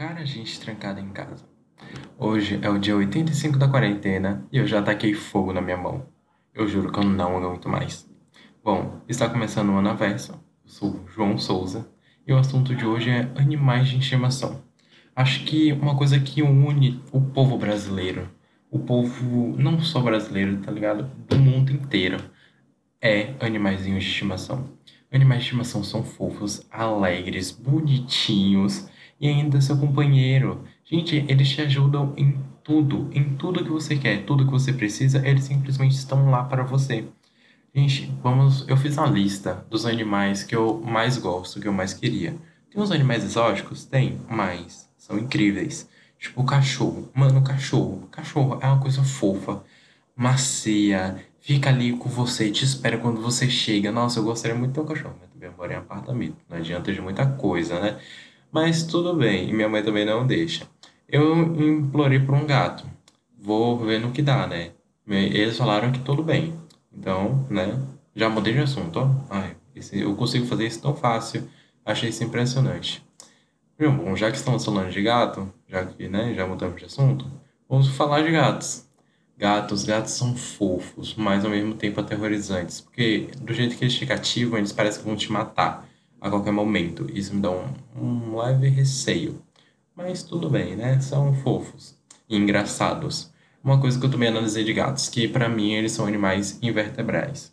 Cara, gente trancada em casa. Hoje é o dia 85 da quarentena e eu já taquei fogo na minha mão. Eu juro que eu não aguento mais. Bom, está começando o Anaverso. Eu sou João Souza e o assunto de hoje é animais de estimação. Acho que uma coisa que une o povo brasileiro, o povo não só brasileiro, tá ligado? Do mundo inteiro, é animaizinhos de estimação. Animais de estimação são fofos, alegres, bonitinhos e ainda seu companheiro. Gente, eles te ajudam em tudo, em tudo que você quer, tudo que você precisa, eles simplesmente estão lá para você. Gente, vamos, eu fiz uma lista dos animais que eu mais gosto, que eu mais queria. Tem uns animais exóticos? Tem, mas são incríveis. Tipo, cachorro. Mano, cachorro. Cachorro é uma coisa fofa, macia, fica ali com você, te espera quando você chega. Nossa, eu gostaria muito de ter um cachorro, mas também moro em apartamento. Não adianta de muita coisa, né? Mas tudo bem, e minha mãe também não deixa. Eu implorei por um gato. Vou ver no que dá, né? Eles falaram que tudo bem. Então, né? Já mudei de assunto, ó. Ai, esse, eu consigo fazer isso tão fácil. Achei isso impressionante. Bom, já que estamos falando de gato, já que, né, já mudamos de assunto, vamos falar de gatos. Gatos, gatos são fofos, mas ao mesmo tempo aterrorizantes, porque do jeito que eles te cativam, eles parecem que vão te matar a qualquer momento. Isso me dá um, um leve receio. Mas tudo bem, né? São fofos e engraçados. Uma coisa que eu também analisei de gatos, que para mim eles são animais invertebrais.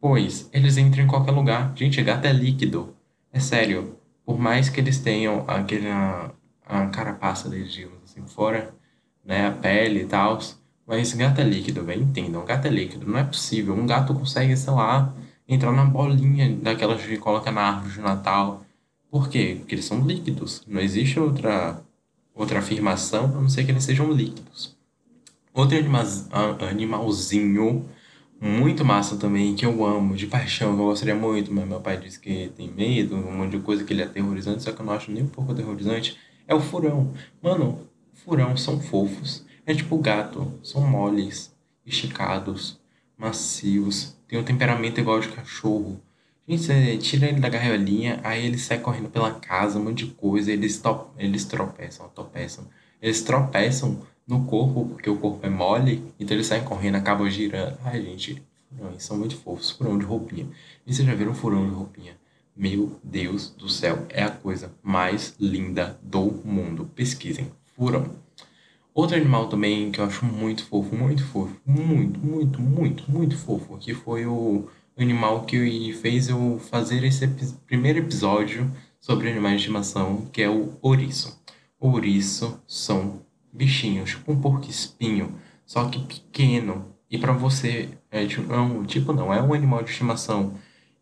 Pois eles entram em qualquer lugar. Gente, gato é líquido. É sério. Por mais que eles tenham aquele, a, a carapaça deles, digamos assim, fora, né? A pele e tal. Mas gato é líquido, velho. Entendam, gato é líquido. Não é possível. Um gato consegue, sei lá, entrar na bolinha daquelas que coloca na árvore de Natal. Por quê? Porque eles são líquidos. Não existe outra, outra afirmação a não ser que eles sejam líquidos. Outro anima, animalzinho muito massa também, que eu amo, de paixão, que eu gostaria muito, mas meu pai disse que tem medo, um monte de coisa que ele é aterrorizante, só que eu não acho nem um pouco aterrorizante, é o furão. Mano, furão são fofos. É tipo gato, são moles, esticados, macios, tem um temperamento igual de cachorro. Gente, você tira ele da gaiolinha, aí ele sai correndo pela casa, um monte de coisa, eles, to eles tropeçam, tropeçam. Eles tropeçam no corpo, porque o corpo é mole, então eles saem correndo, acabam girando. Ai, gente, furões são muito fofos, furão de roupinha. E vocês já viram furão de roupinha? Meu Deus do céu, é a coisa mais linda do mundo. Pesquisem, furão. Outro animal também que eu acho muito fofo, muito fofo, muito, muito, muito, muito fofo, que foi o animal que fez eu fazer esse primeiro episódio sobre animais de estimação, que é o ouriço. O ouriço são bichinhos, tipo um porco-espinho, só que pequeno. E para você, é, tipo, é um, tipo não, é um animal de estimação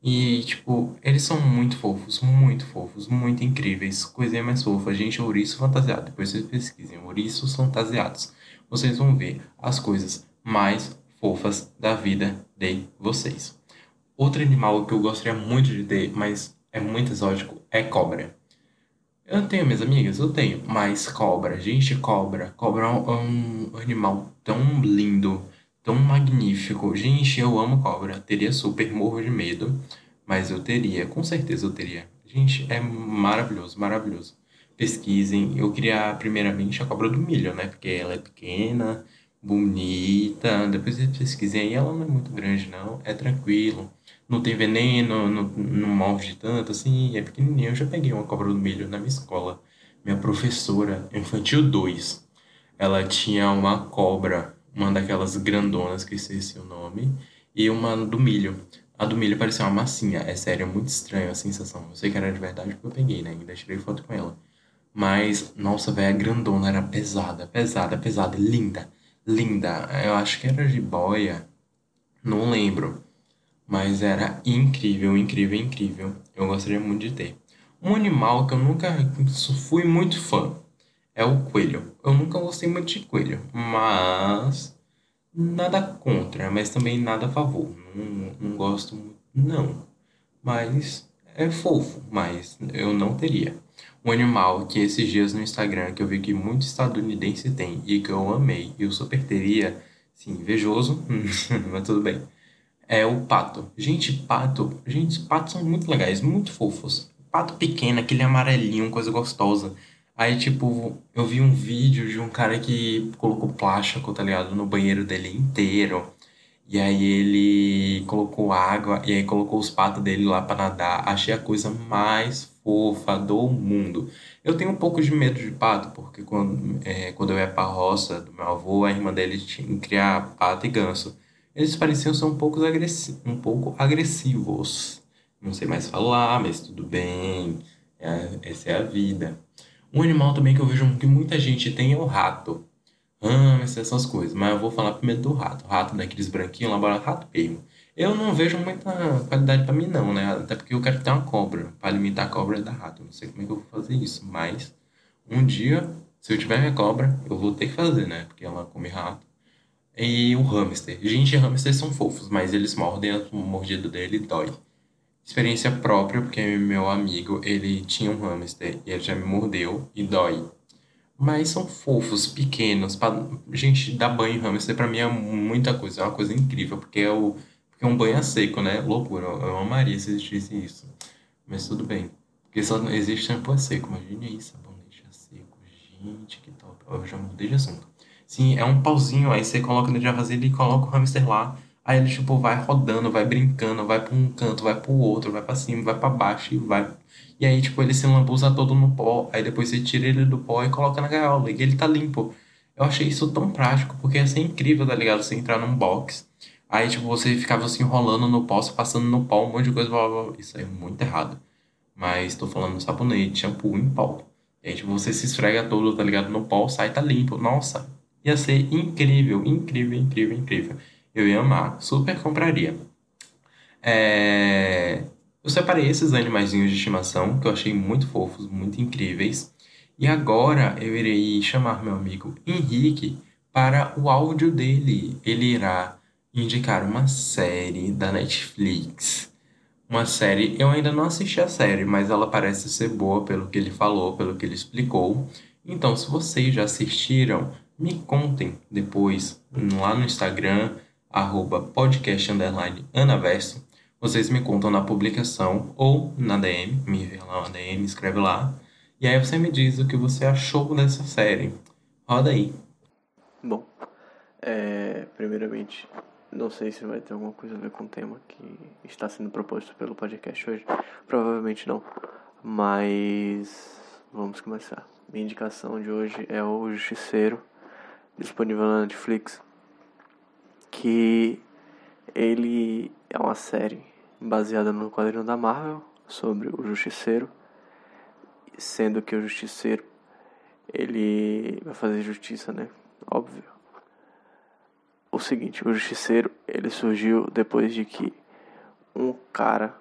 e, tipo, eles são muito fofos, muito fofos, muito incríveis. Coisinha mais fofa. Gente, ouriço fantasiado. Depois vocês pesquisem. Ouriços fantasiados. Vocês vão ver as coisas mais fofas da vida de vocês. Outro animal que eu gostaria muito de ter, mas é muito exótico, é cobra. Eu tenho minhas amigas, eu tenho, mas cobra, gente, cobra. Cobra é um animal tão lindo tão magnífico. Gente, eu amo cobra. Teria super morro de medo, mas eu teria, com certeza eu teria. Gente, é maravilhoso, maravilhoso. Pesquisem. Eu queria primeiramente a cobra do milho, né? Porque ela é pequena, bonita. Depois vocês pesquisem aí, ela não é muito grande, não. É tranquilo. Não tem veneno, não, não morde tanto, assim. É pequenininho. Eu já peguei uma cobra do milho na minha escola. Minha professora, infantil 2, ela tinha uma cobra uma daquelas grandonas, que esqueci o nome, e uma do milho. A do milho parecia uma massinha. É sério, é muito estranho a sensação. Eu sei que era de verdade porque eu peguei, né? Ainda tirei foto com ela. Mas, nossa, velho, a grandona era pesada, pesada, pesada, linda, linda. Eu acho que era de boia, não lembro. Mas era incrível, incrível, incrível. Eu gostaria muito de ter. Um animal que eu nunca fui muito fã é o coelho. Eu nunca gostei muito de coelho, mas nada contra, mas também nada a favor. Não, não gosto muito, não. Mas é fofo, mas eu não teria. Um animal que esses dias no Instagram que eu vi que muito estadunidense tem e que eu amei e eu super teria, sim, invejoso, mas tudo bem. É o pato. Gente, pato, gente, patos são muito legais, muito fofos. Pato pequeno, aquele amarelinho, coisa gostosa Aí, tipo, eu vi um vídeo de um cara que colocou plástico, tá ligado, no banheiro dele inteiro. E aí ele colocou água e aí colocou os patos dele lá pra nadar. Achei a coisa mais fofa do mundo. Eu tenho um pouco de medo de pato, porque quando, é, quando eu ia pra roça do meu avô, a irmã dele tinha criar pato e ganso. Eles pareciam ser um pouco, agressi um pouco agressivos. Não sei mais falar, mas tudo bem. É, essa é a vida. Um animal também que eu vejo que muita gente tem é o rato. Hamster, essas coisas. Mas eu vou falar primeiro do rato. Rato daqueles branquinhos lá, rato mesmo. Eu não vejo muita qualidade pra mim não, né? Até porque eu quero ter uma cobra. Pra limitar a cobra da rato. Eu não sei como é que eu vou fazer isso. Mas um dia, se eu tiver minha cobra, eu vou ter que fazer, né? Porque ela come rato. E o hamster. Gente, hamsters são fofos, mas eles mordem, a mordida dele dói experiência própria, porque meu amigo, ele tinha um hamster e ele já me mordeu e dói. Mas são fofos, pequenos. Pra... Gente, dar banho em hamster pra mim é muita coisa, é uma coisa incrível, porque é, o... porque é um banho a seco, né? Loucura, eu amaria se existisse isso. Mas tudo bem. Porque só existe shampoo a seco, imagine aí, sabonete a seco. Gente, que top. Eu já mudei de assunto. Sim, é um pauzinho, aí você coloca no vasilha e coloca o hamster lá Aí ele, tipo, vai rodando, vai brincando, vai pra um canto, vai pro outro, vai pra cima, vai pra baixo e vai. E aí, tipo, ele se lambuza todo no pó. Aí depois você tira ele do pó e coloca na gaiola. E ele tá limpo. Eu achei isso tão prático, porque ia ser incrível, tá ligado? Você entrar num box. Aí, tipo, você ficava assim enrolando no pó, passando no pó, um monte de coisa. Blá, blá. Isso aí é muito errado. Mas tô falando sabonete, shampoo em pó. E aí, tipo, você se esfrega todo, tá ligado? No pó, sai, tá limpo. Nossa, ia ser incrível, incrível, incrível, incrível eu ia amar, super compraria. É... Eu separei esses animaizinhos de estimação que eu achei muito fofos, muito incríveis. E agora eu irei chamar meu amigo Henrique para o áudio dele. Ele irá indicar uma série da Netflix. Uma série, eu ainda não assisti a série, mas ela parece ser boa pelo que ele falou, pelo que ele explicou. Então, se vocês já assistiram, me contem depois lá no Instagram arroba podcast underline anaverso. Vocês me contam na publicação ou na DM, me envia lá uma DM, escreve lá. E aí você me diz o que você achou dessa série. Roda aí. Bom, é, primeiramente, não sei se vai ter alguma coisa a ver com o tema que está sendo proposto pelo podcast hoje. Provavelmente não. Mas vamos começar. Minha indicação de hoje é o Justiceiro, disponível na Netflix que ele é uma série baseada no quadrinho da Marvel sobre o Justiceiro, sendo que o Justiceiro ele vai fazer justiça, né? Óbvio. O seguinte, o Justiceiro ele surgiu depois de que um cara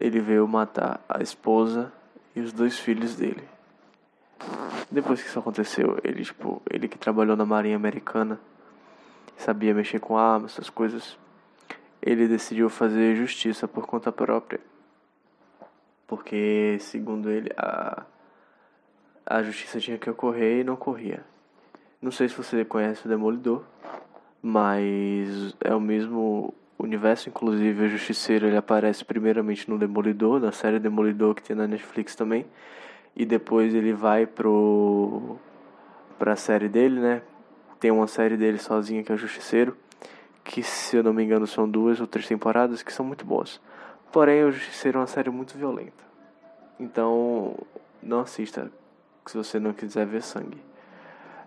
ele veio matar a esposa e os dois filhos dele. Depois que isso aconteceu, ele tipo, ele que trabalhou na Marinha Americana sabia mexer com armas, essas coisas, ele decidiu fazer justiça por conta própria. Porque, segundo ele, a, a justiça tinha que ocorrer e não ocorria. Não sei se você conhece o Demolidor, mas é o mesmo universo, inclusive o Justiceiro ele aparece primeiramente no Demolidor, na série Demolidor que tem na Netflix também, e depois ele vai pro pra série dele, né, tem uma série dele sozinha que é o Justiceiro, que se eu não me engano são duas ou três temporadas que são muito boas. Porém, o Justiceiro é uma série muito violenta. Então, não assista se você não quiser ver sangue.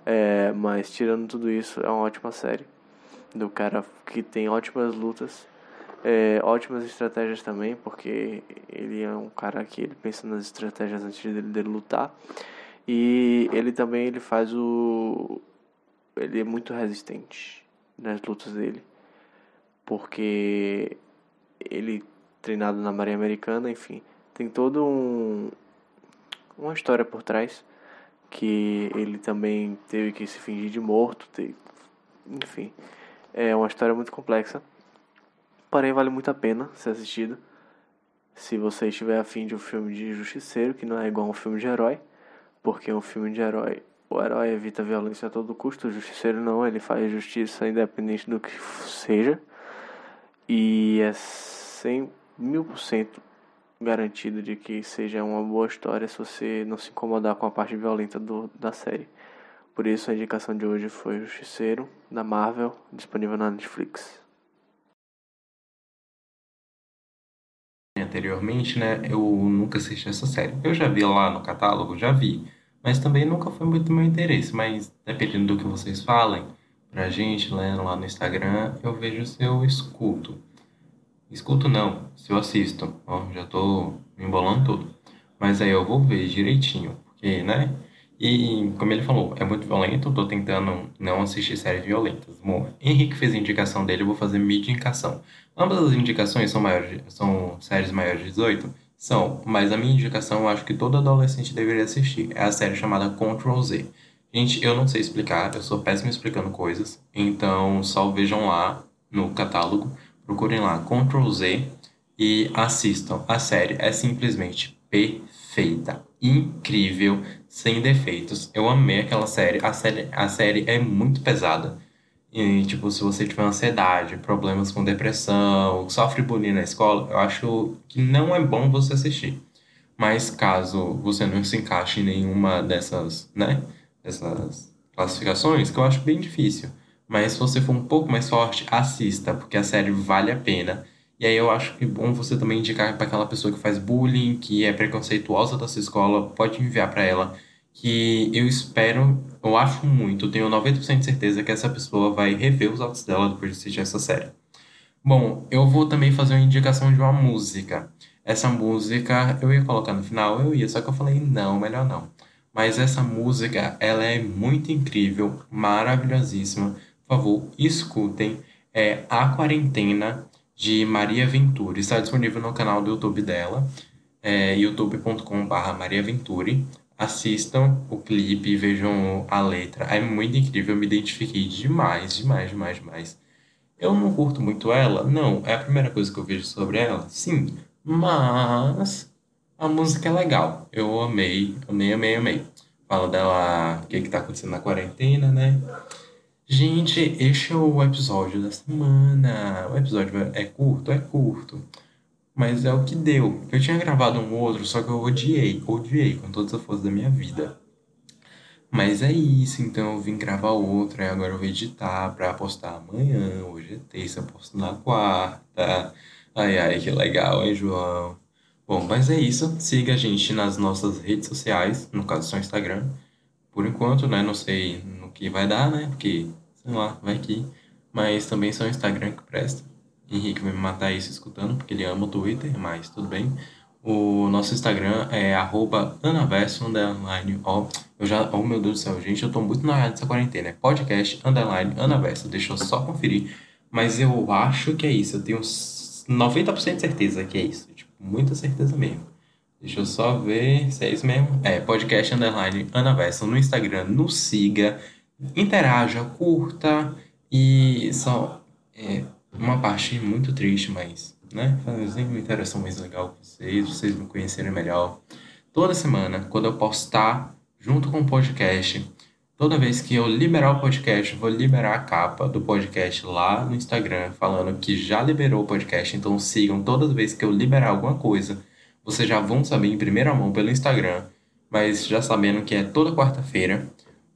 É, mas tirando tudo isso, é uma ótima série. Do cara que tem ótimas lutas, é, ótimas estratégias também, porque ele é um cara que ele pensa nas estratégias antes dele, dele lutar. E ele também ele faz o, ele é muito resistente nas lutas dele. Porque ele treinado na Marinha Americana, enfim, tem todo um uma história por trás que ele também teve que se fingir de morto, teve, enfim, é uma história muito complexa. Porém, vale muito a pena ser assistido. Se você estiver afim de um filme de justiceiro, que não é igual a um filme de herói, porque um filme de herói o herói evita violência a todo custo, o justiceiro não, ele faz justiça independente do que seja. E é 100 mil por cento garantido de que seja uma boa história se você não se incomodar com a parte violenta do, da série. Por isso a indicação de hoje foi Justiceiro, da Marvel, disponível na Netflix. Anteriormente, né, eu nunca assisti essa série. Eu já vi lá no catálogo, já vi, mas também nunca foi muito meu interesse. Mas dependendo do que vocês falem pra gente, né, lá no Instagram, eu vejo se eu escuto. Escuto não, se eu assisto. Ó, já tô me embolando tudo. Mas aí eu vou ver direitinho, porque, né? E, como ele falou, é muito violento, tô tentando não assistir séries violentas. Bom, Henrique fez a indicação dele, eu vou fazer minha indicação. Ambas as indicações são, maiores, são séries maiores de 18? São, mas a minha indicação eu acho que todo adolescente deveria assistir. É a série chamada Control Z. Gente, eu não sei explicar, eu sou péssimo explicando coisas, então só vejam lá no catálogo procurem lá Ctrl Z e assistam. A série é simplesmente perfeita, incrível, sem defeitos. Eu amei aquela série. A série, a série é muito pesada. E, tipo, se você tiver ansiedade, problemas com depressão, sofre bullying na escola, eu acho que não é bom você assistir. Mas caso você não se encaixe em nenhuma dessas, né, dessas classificações, que eu acho bem difícil mas se você for um pouco mais forte, assista, porque a série vale a pena. E aí eu acho que é bom você também indicar para aquela pessoa que faz bullying, que é preconceituosa da sua escola, pode enviar para ela, que eu espero, eu acho muito, tenho 90% de certeza que essa pessoa vai rever os autos dela depois de assistir essa série. Bom, eu vou também fazer uma indicação de uma música. Essa música eu ia colocar no final, eu ia, só que eu falei não, melhor não. Mas essa música, ela é muito incrível, maravilhosíssima por favor, escutem. É A Quarentena de Maria Venturi. Está disponível no canal do YouTube dela, é, youtube.com.br Maria Venturi. Assistam o clipe, vejam a letra. É muito incrível, eu me identifiquei demais, demais, demais, demais. Eu não curto muito ela? Não. É a primeira coisa que eu vejo sobre ela? Sim. Mas a música é legal. Eu amei, amei, amei, amei. Fala dela, o que, que tá acontecendo na quarentena, né? Gente, este é o episódio da semana. O episódio é curto? É curto. Mas é o que deu. Eu tinha gravado um outro, só que eu odiei. Odiei com todas as forças da minha vida. Mas é isso, então eu vim gravar outro, e agora eu vou editar pra postar amanhã. Hoje é terça, posto na quarta. Ai, ai, que legal, hein, João? Bom, mas é isso. Siga a gente nas nossas redes sociais, no caso só Instagram. Por enquanto, né? Não sei no que vai dar, né? Porque, sei lá, vai que. Mas também só o Instagram que presta. Henrique vai me matar isso escutando, porque ele ama o Twitter, mas tudo bem. O nosso Instagram é anaverso, underline, ó, eu já, oh meu Deus do céu, gente, eu tô muito na área dessa quarentena, é podcast, underline, anaverso, deixa eu só conferir, mas eu acho que é isso, eu tenho 90% de certeza que é isso, tipo, muita certeza mesmo. Deixa eu só ver se é isso mesmo. É, podcast underline Anaverso no Instagram. Nos siga, interaja, curta e só é uma parte muito triste, mas, né? Fazer uma interação mais legal com vocês, vocês me conhecerem melhor. Toda semana, quando eu postar junto com o podcast, toda vez que eu liberar o podcast, vou liberar a capa do podcast lá no Instagram, falando que já liberou o podcast. Então sigam todas as vezes que eu liberar alguma coisa vocês já vão saber em primeira mão pelo Instagram, mas já sabendo que é toda quarta-feira,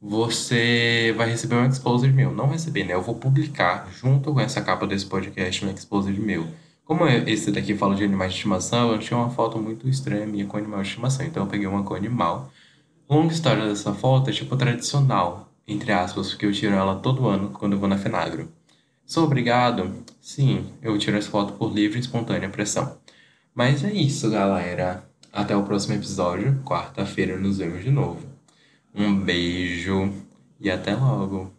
você vai receber um exposed meu. Não receber, né? Eu vou publicar junto com essa capa desse podcast um exposed meu. Como esse daqui fala de animais de estimação, eu tinha uma foto muito estranha minha com animal de estimação, então eu peguei uma com animal. Longa história dessa foto é tipo tradicional, entre aspas, porque eu tiro ela todo ano quando eu vou na Fenagro. Sou obrigado? Sim, eu tiro essa foto por livre e espontânea pressão. Mas é isso, galera. Até o próximo episódio. Quarta-feira nos vemos de novo. Um beijo e até logo.